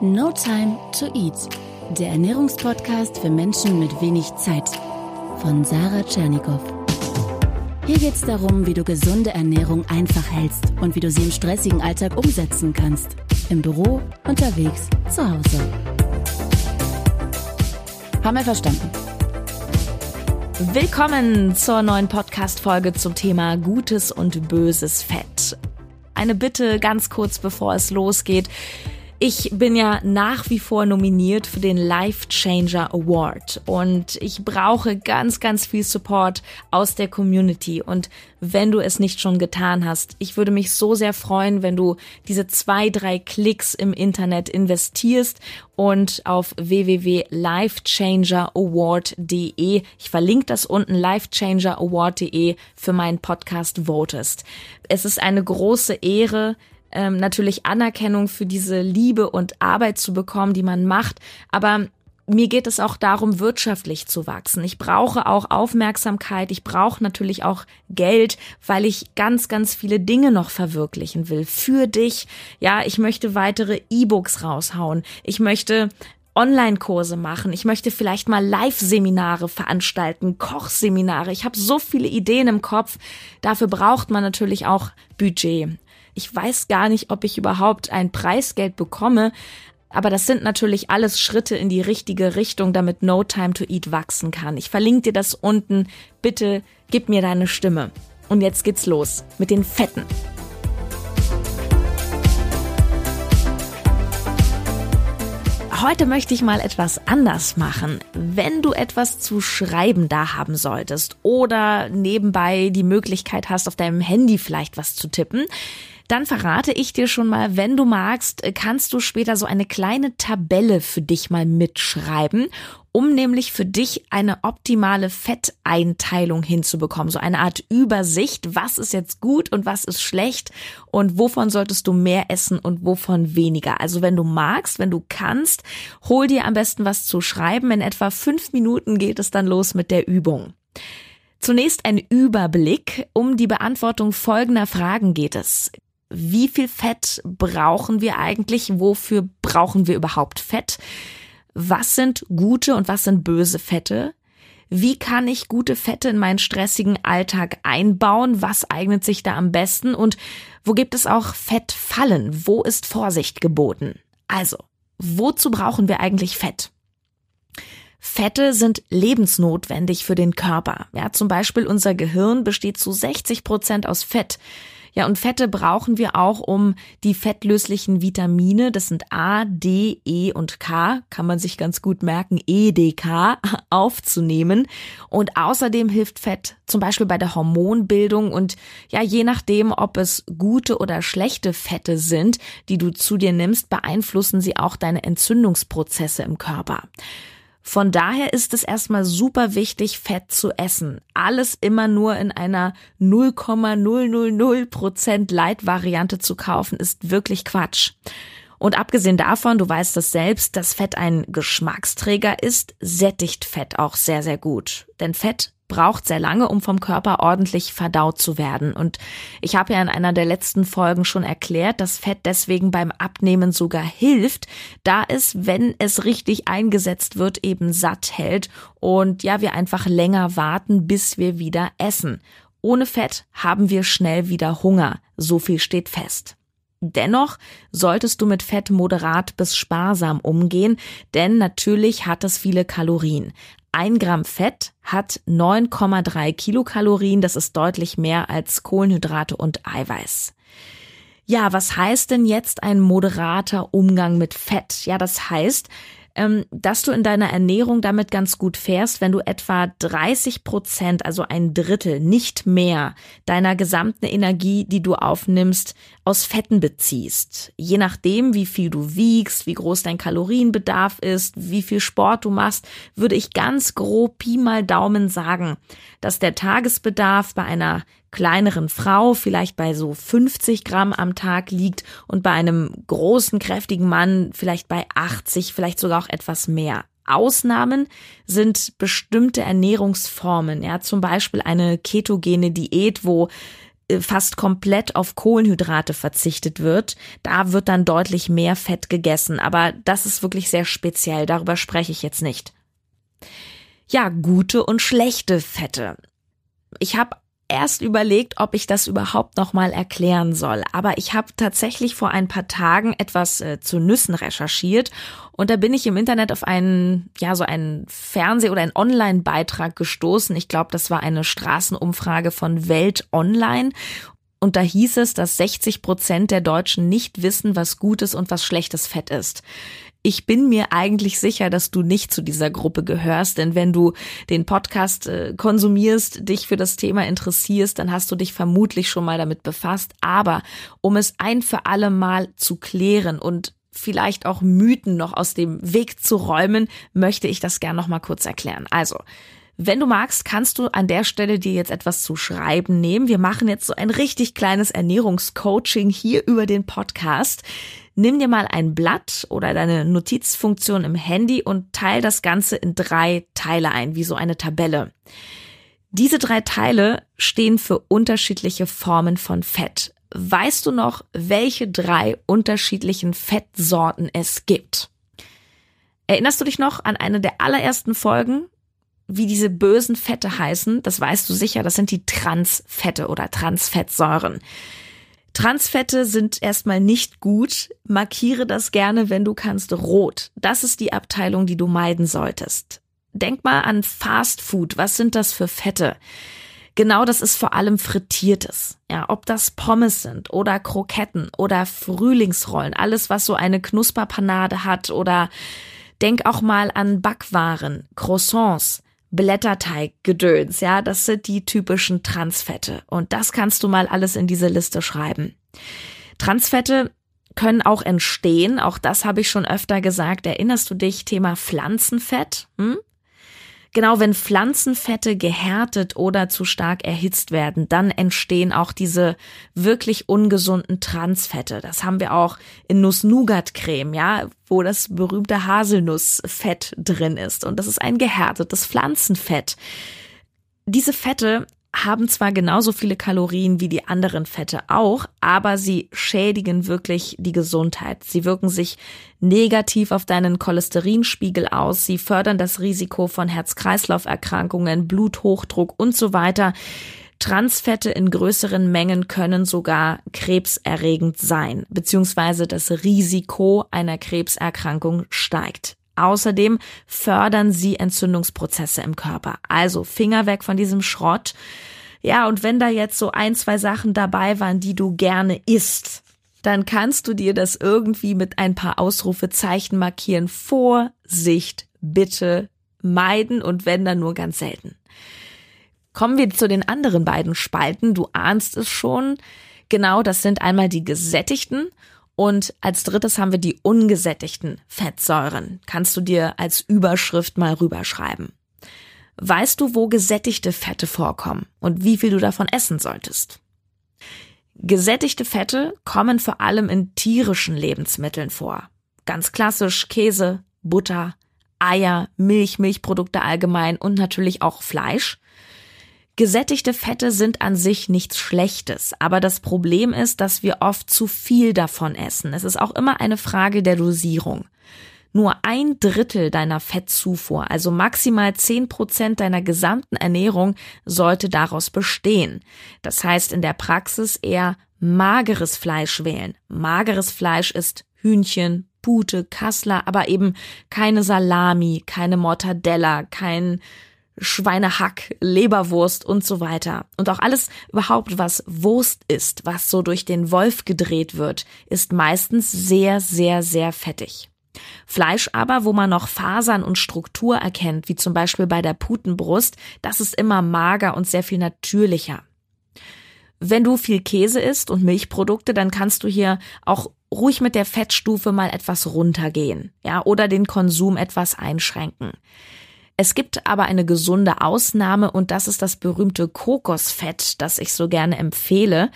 No Time to Eat, der Ernährungspodcast für Menschen mit wenig Zeit von Sarah Tschernikow. Hier geht es darum, wie du gesunde Ernährung einfach hältst und wie du sie im stressigen Alltag umsetzen kannst. Im Büro, unterwegs, zu Hause. Haben wir verstanden? Willkommen zur neuen Podcast-Folge zum Thema Gutes und Böses Fett. Eine Bitte ganz kurz bevor es losgeht. Ich bin ja nach wie vor nominiert für den Life Changer Award und ich brauche ganz, ganz viel Support aus der Community. Und wenn du es nicht schon getan hast, ich würde mich so sehr freuen, wenn du diese zwei, drei Klicks im Internet investierst und auf www.lifechangeraward.de, ich verlinke das unten, lifechangeraward.de für meinen Podcast votest. Es ist eine große Ehre, ähm, natürlich Anerkennung für diese Liebe und Arbeit zu bekommen, die man macht. Aber mir geht es auch darum, wirtschaftlich zu wachsen. Ich brauche auch Aufmerksamkeit. Ich brauche natürlich auch Geld, weil ich ganz, ganz viele Dinge noch verwirklichen will. Für dich. Ja, ich möchte weitere E-Books raushauen. Ich möchte Online-Kurse machen. Ich möchte vielleicht mal Live-Seminare veranstalten, Kochseminare. Ich habe so viele Ideen im Kopf. Dafür braucht man natürlich auch Budget. Ich weiß gar nicht, ob ich überhaupt ein Preisgeld bekomme, aber das sind natürlich alles Schritte in die richtige Richtung, damit No Time to Eat wachsen kann. Ich verlinke dir das unten. Bitte gib mir deine Stimme. Und jetzt geht's los mit den Fetten. Heute möchte ich mal etwas anders machen. Wenn du etwas zu schreiben da haben solltest oder nebenbei die Möglichkeit hast, auf deinem Handy vielleicht was zu tippen, dann verrate ich dir schon mal, wenn du magst, kannst du später so eine kleine Tabelle für dich mal mitschreiben, um nämlich für dich eine optimale Fetteinteilung hinzubekommen. So eine Art Übersicht, was ist jetzt gut und was ist schlecht und wovon solltest du mehr essen und wovon weniger. Also wenn du magst, wenn du kannst, hol dir am besten was zu schreiben. In etwa fünf Minuten geht es dann los mit der Übung. Zunächst ein Überblick. Um die Beantwortung folgender Fragen geht es wie viel Fett brauchen wir eigentlich? Wofür brauchen wir überhaupt Fett? Was sind gute und was sind böse Fette? Wie kann ich gute Fette in meinen stressigen Alltag einbauen? Was eignet sich da am besten? Und wo gibt es auch Fettfallen? Wo ist Vorsicht geboten? Also, wozu brauchen wir eigentlich Fett? Fette sind lebensnotwendig für den Körper. Ja, zum Beispiel unser Gehirn besteht zu 60 Prozent aus Fett. Ja, und Fette brauchen wir auch, um die fettlöslichen Vitamine, das sind A, D, E und K, kann man sich ganz gut merken, E, D, K, aufzunehmen. Und außerdem hilft Fett zum Beispiel bei der Hormonbildung und ja, je nachdem, ob es gute oder schlechte Fette sind, die du zu dir nimmst, beeinflussen sie auch deine Entzündungsprozesse im Körper. Von daher ist es erstmal super wichtig, Fett zu essen. Alles immer nur in einer 0,000% Light-Variante zu kaufen, ist wirklich Quatsch. Und abgesehen davon, du weißt das selbst, dass Fett ein Geschmacksträger ist, sättigt Fett auch sehr, sehr gut. Denn Fett braucht sehr lange, um vom Körper ordentlich verdaut zu werden. Und ich habe ja in einer der letzten Folgen schon erklärt, dass Fett deswegen beim Abnehmen sogar hilft, da es, wenn es richtig eingesetzt wird, eben satt hält und ja, wir einfach länger warten, bis wir wieder essen. Ohne Fett haben wir schnell wieder Hunger. So viel steht fest. Dennoch solltest du mit Fett moderat bis sparsam umgehen, denn natürlich hat es viele Kalorien. Ein Gramm Fett hat 9,3 Kilokalorien. Das ist deutlich mehr als Kohlenhydrate und Eiweiß. Ja, was heißt denn jetzt ein moderater Umgang mit Fett? Ja, das heißt, dass du in deiner Ernährung damit ganz gut fährst, wenn du etwa 30 Prozent, also ein Drittel, nicht mehr deiner gesamten Energie, die du aufnimmst, aus Fetten beziehst. Je nachdem, wie viel du wiegst, wie groß dein Kalorienbedarf ist, wie viel Sport du machst, würde ich ganz grob Pi mal Daumen sagen, dass der Tagesbedarf bei einer kleineren Frau vielleicht bei so 50 Gramm am Tag liegt und bei einem großen, kräftigen Mann vielleicht bei 80, vielleicht sogar auch etwas mehr. Ausnahmen sind bestimmte Ernährungsformen, ja, zum Beispiel eine ketogene Diät, wo äh, fast komplett auf Kohlenhydrate verzichtet wird. Da wird dann deutlich mehr Fett gegessen, aber das ist wirklich sehr speziell, darüber spreche ich jetzt nicht. Ja, gute und schlechte Fette. Ich habe erst überlegt, ob ich das überhaupt noch mal erklären soll, aber ich habe tatsächlich vor ein paar Tagen etwas äh, zu Nüssen recherchiert und da bin ich im Internet auf einen ja so einen Fernseh- oder einen Online-Beitrag gestoßen. Ich glaube, das war eine Straßenumfrage von Welt Online und da hieß es, dass 60 Prozent der Deutschen nicht wissen, was gutes und was schlechtes Fett ist. Ich bin mir eigentlich sicher, dass du nicht zu dieser Gruppe gehörst, denn wenn du den Podcast äh, konsumierst, dich für das Thema interessierst, dann hast du dich vermutlich schon mal damit befasst. Aber um es ein für alle Mal zu klären und vielleicht auch Mythen noch aus dem Weg zu räumen, möchte ich das gern noch mal kurz erklären. Also, wenn du magst, kannst du an der Stelle dir jetzt etwas zu schreiben nehmen. Wir machen jetzt so ein richtig kleines Ernährungscoaching hier über den Podcast. Nimm dir mal ein Blatt oder deine Notizfunktion im Handy und teil das Ganze in drei Teile ein, wie so eine Tabelle. Diese drei Teile stehen für unterschiedliche Formen von Fett. Weißt du noch, welche drei unterschiedlichen Fettsorten es gibt? Erinnerst du dich noch an eine der allerersten Folgen, wie diese bösen Fette heißen? Das weißt du sicher, das sind die Transfette oder Transfettsäuren. Transfette sind erstmal nicht gut. Markiere das gerne, wenn du kannst, rot. Das ist die Abteilung, die du meiden solltest. Denk mal an Fast Food. Was sind das für Fette? Genau, das ist vor allem frittiertes. Ja, ob das Pommes sind oder Kroketten oder Frühlingsrollen, alles was so eine Knusperpanade hat oder denk auch mal an Backwaren, Croissants. Blätterteiggedöns, ja, das sind die typischen Transfette. Und das kannst du mal alles in diese Liste schreiben. Transfette können auch entstehen, auch das habe ich schon öfter gesagt. Erinnerst du dich, Thema Pflanzenfett? Hm? Genau, wenn Pflanzenfette gehärtet oder zu stark erhitzt werden, dann entstehen auch diese wirklich ungesunden Transfette. Das haben wir auch in Nuss-Nougat-Creme, ja, wo das berühmte Haselnussfett drin ist. Und das ist ein gehärtetes Pflanzenfett. Diese Fette haben zwar genauso viele Kalorien wie die anderen Fette auch, aber sie schädigen wirklich die Gesundheit. Sie wirken sich negativ auf deinen Cholesterinspiegel aus, sie fördern das Risiko von Herz-Kreislauf-Erkrankungen, Bluthochdruck und so weiter. Transfette in größeren Mengen können sogar krebserregend sein, beziehungsweise das Risiko einer Krebserkrankung steigt. Außerdem fördern sie Entzündungsprozesse im Körper. Also Finger weg von diesem Schrott. Ja, und wenn da jetzt so ein, zwei Sachen dabei waren, die du gerne isst, dann kannst du dir das irgendwie mit ein paar Ausrufezeichen markieren. Vorsicht, bitte meiden und wenn dann nur ganz selten. Kommen wir zu den anderen beiden Spalten. Du ahnst es schon. Genau, das sind einmal die gesättigten und als drittes haben wir die ungesättigten Fettsäuren. Kannst du dir als Überschrift mal rüberschreiben. Weißt du, wo gesättigte Fette vorkommen und wie viel du davon essen solltest? Gesättigte Fette kommen vor allem in tierischen Lebensmitteln vor. Ganz klassisch Käse, Butter, Eier, Milch, Milchprodukte allgemein und natürlich auch Fleisch. Gesättigte Fette sind an sich nichts Schlechtes, aber das Problem ist, dass wir oft zu viel davon essen. Es ist auch immer eine Frage der Dosierung. Nur ein Drittel deiner Fettzufuhr, also maximal zehn Prozent deiner gesamten Ernährung, sollte daraus bestehen. Das heißt in der Praxis eher mageres Fleisch wählen. Mageres Fleisch ist Hühnchen, Pute, Kassler, aber eben keine Salami, keine Mortadella, kein Schweinehack, Leberwurst und so weiter. Und auch alles überhaupt, was Wurst ist, was so durch den Wolf gedreht wird, ist meistens sehr, sehr, sehr fettig. Fleisch aber, wo man noch Fasern und Struktur erkennt, wie zum Beispiel bei der Putenbrust, das ist immer mager und sehr viel natürlicher. Wenn du viel Käse isst und Milchprodukte, dann kannst du hier auch ruhig mit der Fettstufe mal etwas runtergehen, ja, oder den Konsum etwas einschränken. Es gibt aber eine gesunde Ausnahme und das ist das berühmte Kokosfett, das ich so gerne empfehle.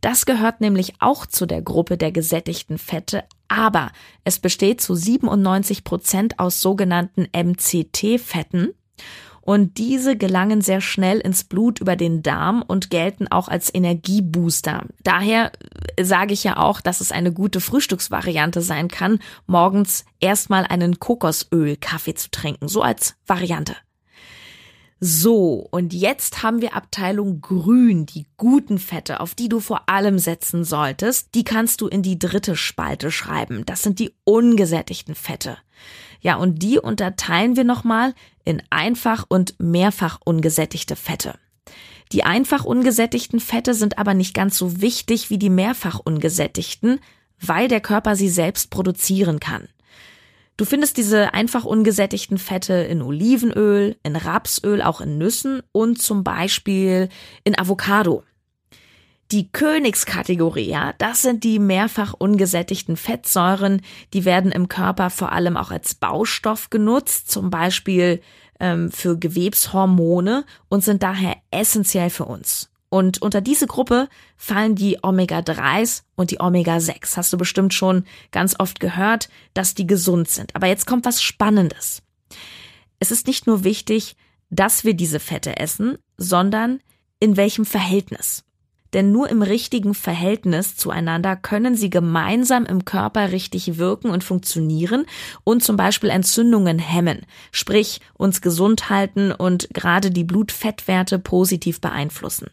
Das gehört nämlich auch zu der Gruppe der gesättigten Fette, aber es besteht zu 97 Prozent aus sogenannten MCT-Fetten. Und diese gelangen sehr schnell ins Blut über den Darm und gelten auch als Energiebooster. Daher sage ich ja auch, dass es eine gute Frühstücksvariante sein kann, morgens erstmal einen Kokosöl-Kaffee zu trinken. So als Variante. So, und jetzt haben wir Abteilung Grün, die guten Fette, auf die du vor allem setzen solltest. Die kannst du in die dritte Spalte schreiben. Das sind die ungesättigten Fette. Ja, und die unterteilen wir nochmal in einfach und mehrfach ungesättigte Fette. Die einfach ungesättigten Fette sind aber nicht ganz so wichtig wie die mehrfach ungesättigten, weil der Körper sie selbst produzieren kann. Du findest diese einfach ungesättigten Fette in Olivenöl, in Rapsöl, auch in Nüssen und zum Beispiel in Avocado. Die Königskategorie, ja, das sind die mehrfach ungesättigten Fettsäuren. Die werden im Körper vor allem auch als Baustoff genutzt, zum Beispiel ähm, für Gewebshormone und sind daher essentiell für uns. Und unter diese Gruppe fallen die Omega-3s und die Omega-6. Hast du bestimmt schon ganz oft gehört, dass die gesund sind. Aber jetzt kommt was Spannendes. Es ist nicht nur wichtig, dass wir diese Fette essen, sondern in welchem Verhältnis. Denn nur im richtigen Verhältnis zueinander können sie gemeinsam im Körper richtig wirken und funktionieren und zum Beispiel Entzündungen hemmen, sprich uns gesund halten und gerade die Blutfettwerte positiv beeinflussen.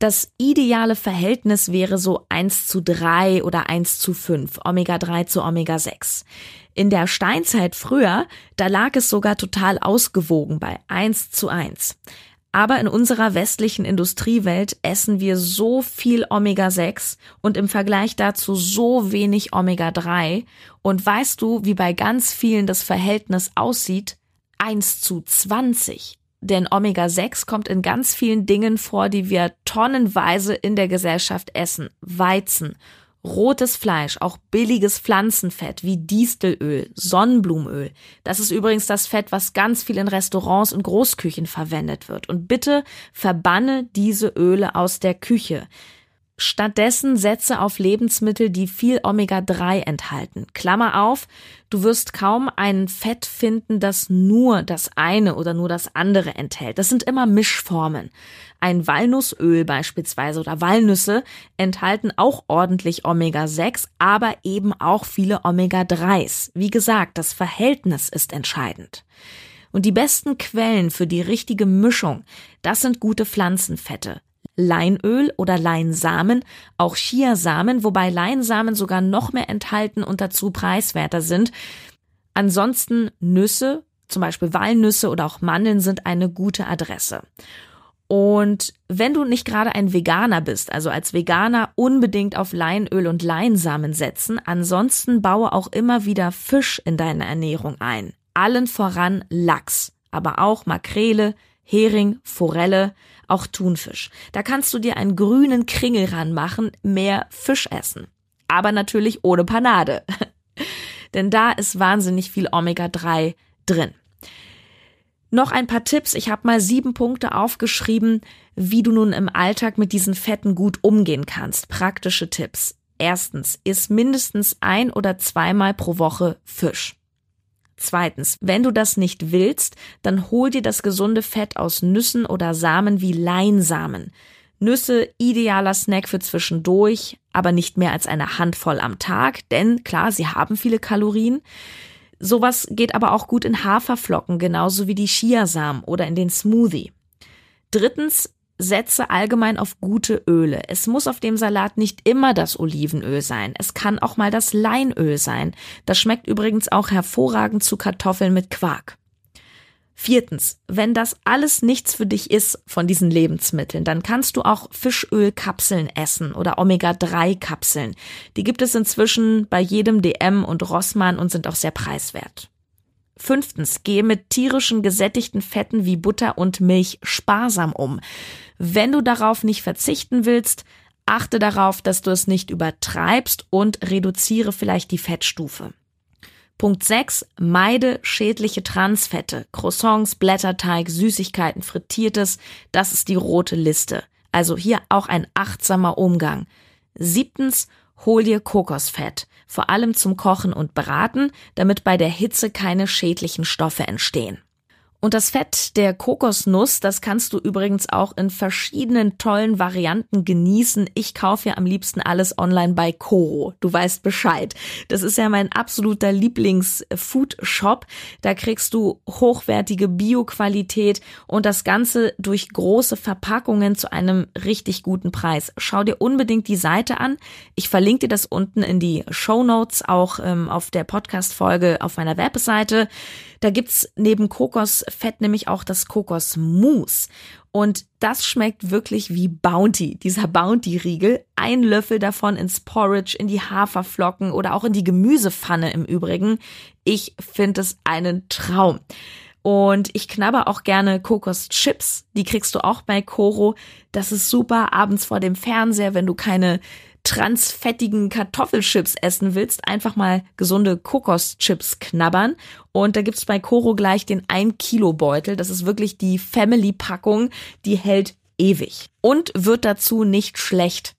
Das ideale Verhältnis wäre so 1 zu 3 oder 1 zu 5, Omega 3 zu Omega 6. In der Steinzeit früher, da lag es sogar total ausgewogen bei 1 zu 1. Aber in unserer westlichen Industriewelt essen wir so viel Omega-6 und im Vergleich dazu so wenig Omega-3. Und weißt du, wie bei ganz vielen das Verhältnis aussieht? 1 zu 20. Denn Omega-6 kommt in ganz vielen Dingen vor, die wir tonnenweise in der Gesellschaft essen. Weizen, rotes Fleisch, auch billiges Pflanzenfett wie Distelöl, Sonnenblumenöl. Das ist übrigens das Fett, was ganz viel in Restaurants und Großküchen verwendet wird. Und bitte verbanne diese Öle aus der Küche. Stattdessen setze auf Lebensmittel, die viel Omega-3 enthalten. Klammer auf, du wirst kaum ein Fett finden, das nur das eine oder nur das andere enthält. Das sind immer Mischformen. Ein Walnussöl beispielsweise oder Walnüsse enthalten auch ordentlich Omega-6, aber eben auch viele Omega-3s. Wie gesagt, das Verhältnis ist entscheidend. Und die besten Quellen für die richtige Mischung, das sind gute Pflanzenfette. Leinöl oder Leinsamen, auch Chiasamen, wobei Leinsamen sogar noch mehr enthalten und dazu preiswerter sind. Ansonsten Nüsse, zum Beispiel Walnüsse oder auch Mandeln sind eine gute Adresse. Und wenn du nicht gerade ein Veganer bist, also als Veganer unbedingt auf Leinöl und Leinsamen setzen, ansonsten baue auch immer wieder Fisch in deine Ernährung ein. Allen voran Lachs, aber auch Makrele, Hering, Forelle, auch Thunfisch. Da kannst du dir einen grünen Kringel ranmachen, mehr Fisch essen. Aber natürlich ohne Panade. Denn da ist wahnsinnig viel Omega-3 drin. Noch ein paar Tipps. Ich habe mal sieben Punkte aufgeschrieben, wie du nun im Alltag mit diesen Fetten gut umgehen kannst. Praktische Tipps. Erstens, iss mindestens ein oder zweimal pro Woche Fisch. Zweitens, wenn du das nicht willst, dann hol dir das gesunde Fett aus Nüssen oder Samen wie Leinsamen. Nüsse idealer Snack für zwischendurch, aber nicht mehr als eine Handvoll am Tag, denn klar, sie haben viele Kalorien. Sowas geht aber auch gut in Haferflocken, genauso wie die Chiasamen oder in den Smoothie. Drittens, setze allgemein auf gute Öle. Es muss auf dem Salat nicht immer das Olivenöl sein. Es kann auch mal das Leinöl sein. Das schmeckt übrigens auch hervorragend zu Kartoffeln mit Quark. Viertens, wenn das alles nichts für dich ist von diesen Lebensmitteln, dann kannst du auch Fischölkapseln essen oder Omega-3-Kapseln. Die gibt es inzwischen bei jedem DM und Rossmann und sind auch sehr preiswert. Fünftens, gehe mit tierischen gesättigten Fetten wie Butter und Milch sparsam um. Wenn du darauf nicht verzichten willst, achte darauf, dass du es nicht übertreibst und reduziere vielleicht die Fettstufe. Punkt 6. Meide schädliche Transfette. Croissants, Blätterteig, Süßigkeiten, Frittiertes. Das ist die rote Liste. Also hier auch ein achtsamer Umgang. Siebtens. Hol dir Kokosfett vor allem zum Kochen und Braten, damit bei der Hitze keine schädlichen Stoffe entstehen. Und das Fett der Kokosnuss, das kannst du übrigens auch in verschiedenen tollen Varianten genießen. Ich kaufe ja am liebsten alles online bei Coro. Du weißt Bescheid. Das ist ja mein absoluter Lieblings-Food-Shop. Da kriegst du hochwertige Bio-Qualität und das Ganze durch große Verpackungen zu einem richtig guten Preis. Schau dir unbedingt die Seite an. Ich verlinke dir das unten in die Show Notes, auch ähm, auf der Podcast-Folge auf meiner Webseite. Da gibt's neben Kokosfett nämlich auch das Kokosmus. Und das schmeckt wirklich wie Bounty, dieser Bounty-Riegel. Ein Löffel davon ins Porridge, in die Haferflocken oder auch in die Gemüsepfanne im Übrigen. Ich finde es einen Traum. Und ich knabber auch gerne Kokoschips. Die kriegst du auch bei Koro. Das ist super abends vor dem Fernseher, wenn du keine transfettigen Kartoffelchips essen willst, einfach mal gesunde Kokoschips knabbern. Und da gibt's bei Koro gleich den 1 Kilo Beutel. Das ist wirklich die Family-Packung. Die hält ewig und wird dazu nicht schlecht.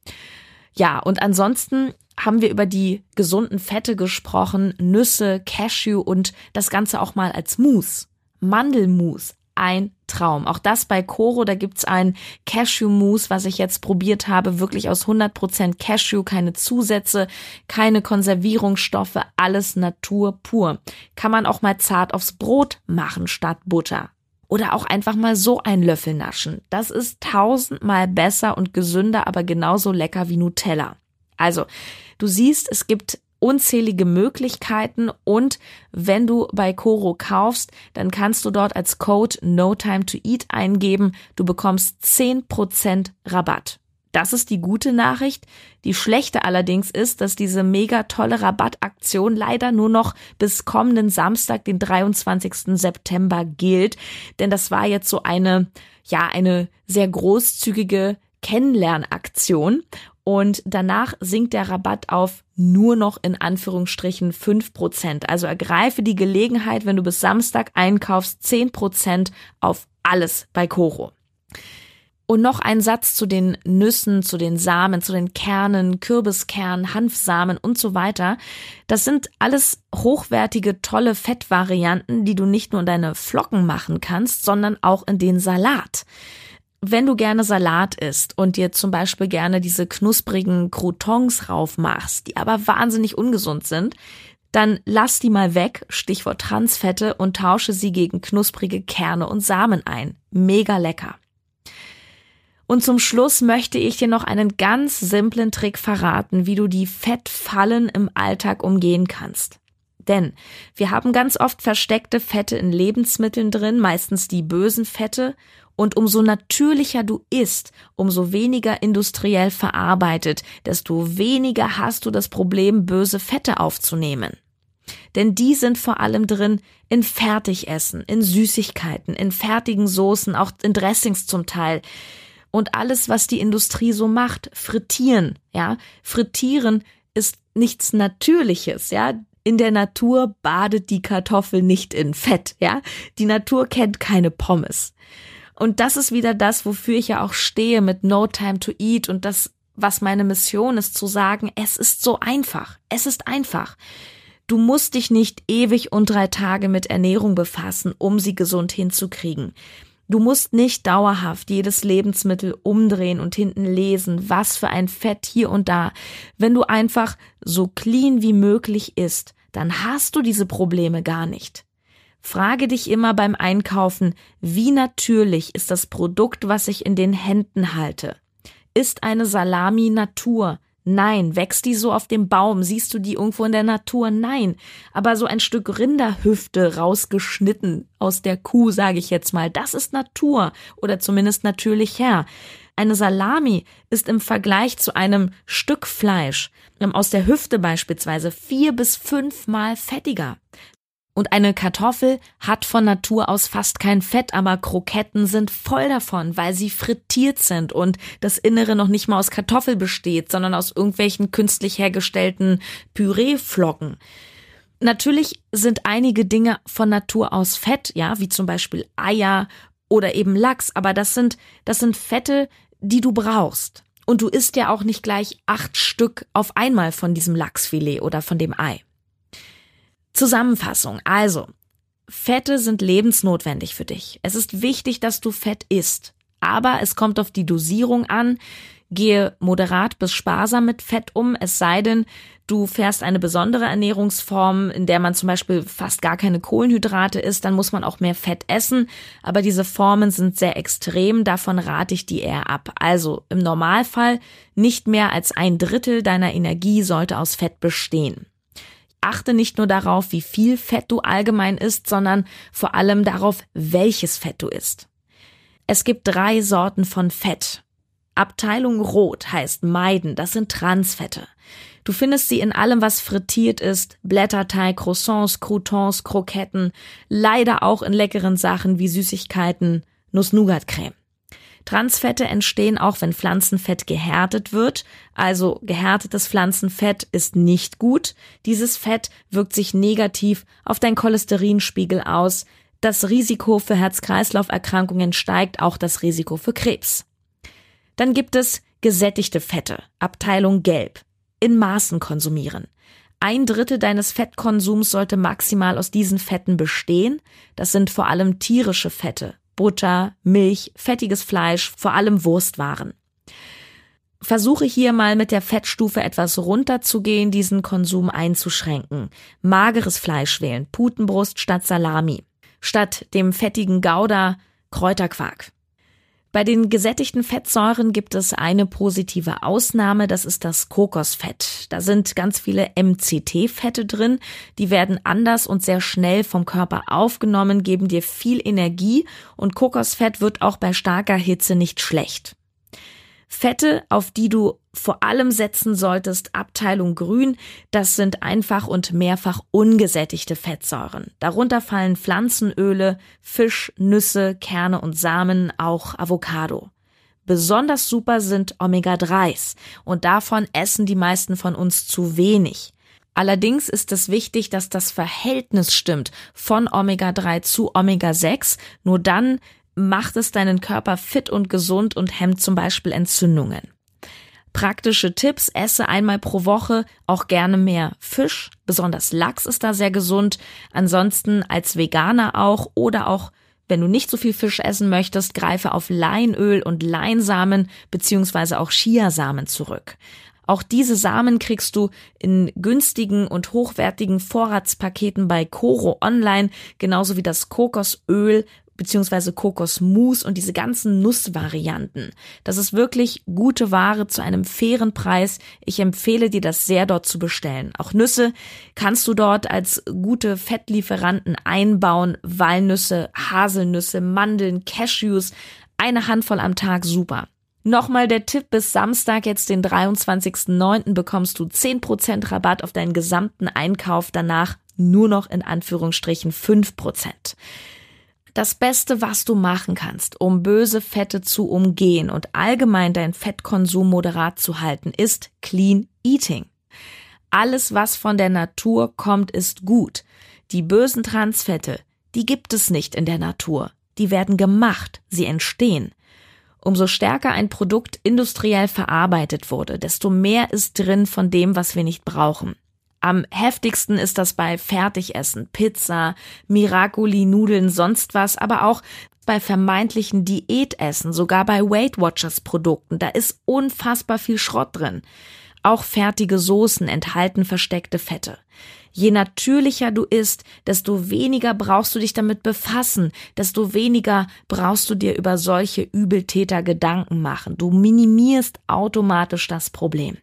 Ja, und ansonsten haben wir über die gesunden Fette gesprochen, Nüsse, Cashew und das Ganze auch mal als Mousse. Mandelmus, ein Traum. Auch das bei Coro, da gibt's ein Cashew-Mousse, was ich jetzt probiert habe, wirklich aus 100% Cashew, keine Zusätze, keine Konservierungsstoffe, alles Natur pur. Kann man auch mal zart aufs Brot machen statt Butter. Oder auch einfach mal so einen Löffel naschen. Das ist tausendmal besser und gesünder, aber genauso lecker wie Nutella. Also, du siehst, es gibt unzählige Möglichkeiten und wenn du bei Coro kaufst, dann kannst du dort als Code No Time to Eat eingeben. Du bekommst 10% Rabatt. Das ist die gute Nachricht. Die schlechte allerdings ist, dass diese mega tolle Rabattaktion leider nur noch bis kommenden Samstag, den 23. September gilt. Denn das war jetzt so eine, ja, eine sehr großzügige Kennenlernaktion und danach sinkt der Rabatt auf nur noch in Anführungsstrichen fünf Prozent. Also ergreife die Gelegenheit, wenn du bis Samstag einkaufst, zehn Prozent auf alles bei Koro. Und noch ein Satz zu den Nüssen, zu den Samen, zu den Kernen, Kürbiskern, Hanfsamen und so weiter. Das sind alles hochwertige, tolle Fettvarianten, die du nicht nur in deine Flocken machen kannst, sondern auch in den Salat wenn du gerne Salat isst und dir zum Beispiel gerne diese knusprigen Croutons raufmachst, die aber wahnsinnig ungesund sind, dann lass die mal weg, Stichwort Transfette, und tausche sie gegen knusprige Kerne und Samen ein. Mega lecker. Und zum Schluss möchte ich dir noch einen ganz simplen Trick verraten, wie du die Fettfallen im Alltag umgehen kannst. Denn wir haben ganz oft versteckte Fette in Lebensmitteln drin, meistens die bösen Fette, und umso natürlicher du isst, umso weniger industriell verarbeitet, desto weniger hast du das Problem, böse Fette aufzunehmen. Denn die sind vor allem drin in Fertigessen, in Süßigkeiten, in fertigen Soßen, auch in Dressings zum Teil. Und alles, was die Industrie so macht, frittieren, ja. Frittieren ist nichts Natürliches, ja. In der Natur badet die Kartoffel nicht in Fett, ja. Die Natur kennt keine Pommes. Und das ist wieder das, wofür ich ja auch stehe mit No Time to Eat und das, was meine Mission ist, zu sagen, es ist so einfach. Es ist einfach. Du musst dich nicht ewig und drei Tage mit Ernährung befassen, um sie gesund hinzukriegen. Du musst nicht dauerhaft jedes Lebensmittel umdrehen und hinten lesen, was für ein Fett hier und da. Wenn du einfach so clean wie möglich isst, dann hast du diese Probleme gar nicht. Frage dich immer beim Einkaufen, wie natürlich ist das Produkt, was ich in den Händen halte? Ist eine Salami Natur? Nein. Wächst die so auf dem Baum? Siehst du die irgendwo in der Natur? Nein. Aber so ein Stück Rinderhüfte rausgeschnitten aus der Kuh, sage ich jetzt mal, das ist Natur oder zumindest natürlich her. Eine Salami ist im Vergleich zu einem Stück Fleisch ähm, aus der Hüfte beispielsweise vier bis fünfmal fettiger. Und eine Kartoffel hat von Natur aus fast kein Fett, aber Kroketten sind voll davon, weil sie frittiert sind und das Innere noch nicht mal aus Kartoffel besteht, sondern aus irgendwelchen künstlich hergestellten Püreeflocken. Natürlich sind einige Dinge von Natur aus Fett, ja, wie zum Beispiel Eier oder eben Lachs, aber das sind, das sind Fette, die du brauchst. Und du isst ja auch nicht gleich acht Stück auf einmal von diesem Lachsfilet oder von dem Ei. Zusammenfassung. Also, Fette sind lebensnotwendig für dich. Es ist wichtig, dass du Fett isst. Aber es kommt auf die Dosierung an. Gehe moderat bis sparsam mit Fett um, es sei denn, du fährst eine besondere Ernährungsform, in der man zum Beispiel fast gar keine Kohlenhydrate isst, dann muss man auch mehr Fett essen. Aber diese Formen sind sehr extrem, davon rate ich die eher ab. Also im Normalfall nicht mehr als ein Drittel deiner Energie sollte aus Fett bestehen. Achte nicht nur darauf, wie viel Fett du allgemein isst, sondern vor allem darauf, welches Fett du isst. Es gibt drei Sorten von Fett. Abteilung Rot heißt meiden, das sind Transfette. Du findest sie in allem, was frittiert ist, Blätterteig, Croissants, Croutons, Kroketten, leider auch in leckeren Sachen wie Süßigkeiten, Nuss-Nougat-Creme. Transfette entstehen auch, wenn Pflanzenfett gehärtet wird. Also gehärtetes Pflanzenfett ist nicht gut. Dieses Fett wirkt sich negativ auf dein Cholesterinspiegel aus. Das Risiko für Herz-Kreislauf-Erkrankungen steigt, auch das Risiko für Krebs. Dann gibt es gesättigte Fette, Abteilung Gelb, in Maßen konsumieren. Ein Drittel deines Fettkonsums sollte maximal aus diesen Fetten bestehen. Das sind vor allem tierische Fette, Butter, Milch, fettiges Fleisch, vor allem Wurstwaren. Versuche hier mal mit der Fettstufe etwas runterzugehen, diesen Konsum einzuschränken. Mageres Fleisch wählen, Putenbrust statt Salami statt dem fettigen Gouda Kräuterquark. Bei den gesättigten Fettsäuren gibt es eine positive Ausnahme, das ist das Kokosfett. Da sind ganz viele MCT-Fette drin, die werden anders und sehr schnell vom Körper aufgenommen, geben dir viel Energie und Kokosfett wird auch bei starker Hitze nicht schlecht. Fette, auf die du vor allem setzen solltest, Abteilung Grün, das sind einfach und mehrfach ungesättigte Fettsäuren. Darunter fallen Pflanzenöle, Fisch, Nüsse, Kerne und Samen, auch Avocado. Besonders super sind Omega-3s und davon essen die meisten von uns zu wenig. Allerdings ist es wichtig, dass das Verhältnis stimmt von Omega-3 zu Omega-6. Nur dann macht es deinen Körper fit und gesund und hemmt zum Beispiel Entzündungen. Praktische Tipps, esse einmal pro Woche auch gerne mehr Fisch, besonders Lachs ist da sehr gesund, ansonsten als Veganer auch oder auch wenn du nicht so viel Fisch essen möchtest, greife auf Leinöl und Leinsamen beziehungsweise auch Chiasamen zurück. Auch diese Samen kriegst du in günstigen und hochwertigen Vorratspaketen bei Coro Online, genauso wie das Kokosöl, beziehungsweise Kokosmus und diese ganzen Nussvarianten. Das ist wirklich gute Ware zu einem fairen Preis. Ich empfehle dir das sehr dort zu bestellen. Auch Nüsse kannst du dort als gute Fettlieferanten einbauen. Walnüsse, Haselnüsse, Mandeln, Cashews. Eine Handvoll am Tag super. Nochmal der Tipp, bis Samstag, jetzt den 23.09. bekommst du 10% Rabatt auf deinen gesamten Einkauf, danach nur noch in Anführungsstrichen 5%. Das Beste, was du machen kannst, um böse Fette zu umgehen und allgemein deinen Fettkonsum moderat zu halten, ist Clean Eating. Alles, was von der Natur kommt, ist gut. Die bösen Transfette, die gibt es nicht in der Natur. Die werden gemacht, sie entstehen. Umso stärker ein Produkt industriell verarbeitet wurde, desto mehr ist drin von dem, was wir nicht brauchen. Am heftigsten ist das bei Fertigessen, Pizza, Miracoli, Nudeln, sonst was, aber auch bei vermeintlichen Diätessen, sogar bei Weight Watchers Produkten. Da ist unfassbar viel Schrott drin. Auch fertige Soßen enthalten versteckte Fette. Je natürlicher du isst, desto weniger brauchst du dich damit befassen, desto weniger brauchst du dir über solche Übeltäter Gedanken machen. Du minimierst automatisch das Problem.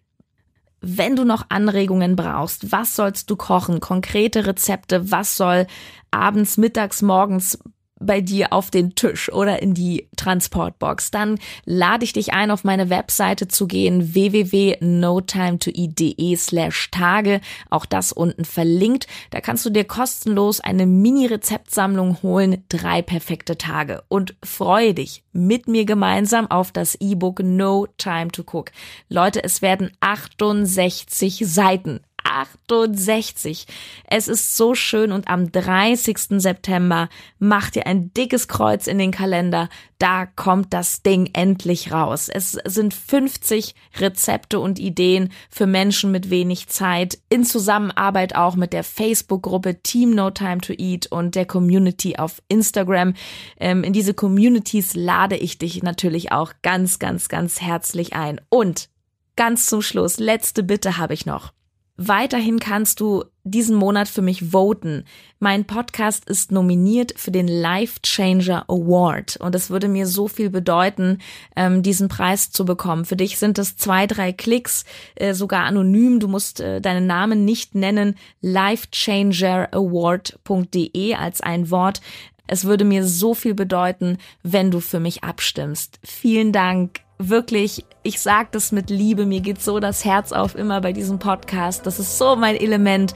Wenn du noch Anregungen brauchst, was sollst du kochen, konkrete Rezepte, was soll abends, mittags, morgens bei dir auf den Tisch oder in die Transportbox, dann lade ich dich ein, auf meine Webseite zu gehen, www.notimetoeat.de slash Tage. Auch das unten verlinkt. Da kannst du dir kostenlos eine Mini-Rezeptsammlung holen, drei perfekte Tage. Und freue dich mit mir gemeinsam auf das E-Book No Time to Cook. Leute, es werden 68 Seiten. 68. Es ist so schön und am 30. September macht ihr ein dickes Kreuz in den Kalender. Da kommt das Ding endlich raus. Es sind 50 Rezepte und Ideen für Menschen mit wenig Zeit in Zusammenarbeit auch mit der Facebook-Gruppe Team No Time to Eat und der Community auf Instagram. Ähm, in diese Communities lade ich dich natürlich auch ganz, ganz, ganz herzlich ein. Und ganz zum Schluss, letzte Bitte habe ich noch. Weiterhin kannst du diesen Monat für mich voten. Mein Podcast ist nominiert für den Life Changer Award und es würde mir so viel bedeuten, ähm, diesen Preis zu bekommen. Für dich sind es zwei, drei Klicks, äh, sogar anonym. Du musst äh, deinen Namen nicht nennen. lifechangeraward.de als ein Wort. Es würde mir so viel bedeuten, wenn du für mich abstimmst. Vielen Dank wirklich, ich sage das mit Liebe, mir geht so das Herz auf immer bei diesem Podcast. Das ist so mein Element.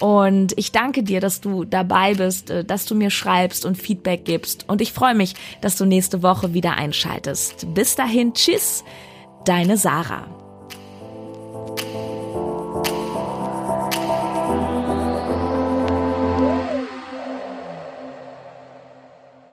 Und ich danke dir, dass du dabei bist, äh, dass du mir schreibst und Feedback gibst. Und ich freue mich, dass du nächste Woche wieder einschaltest. Bis dahin, tschüss, deine Sarah.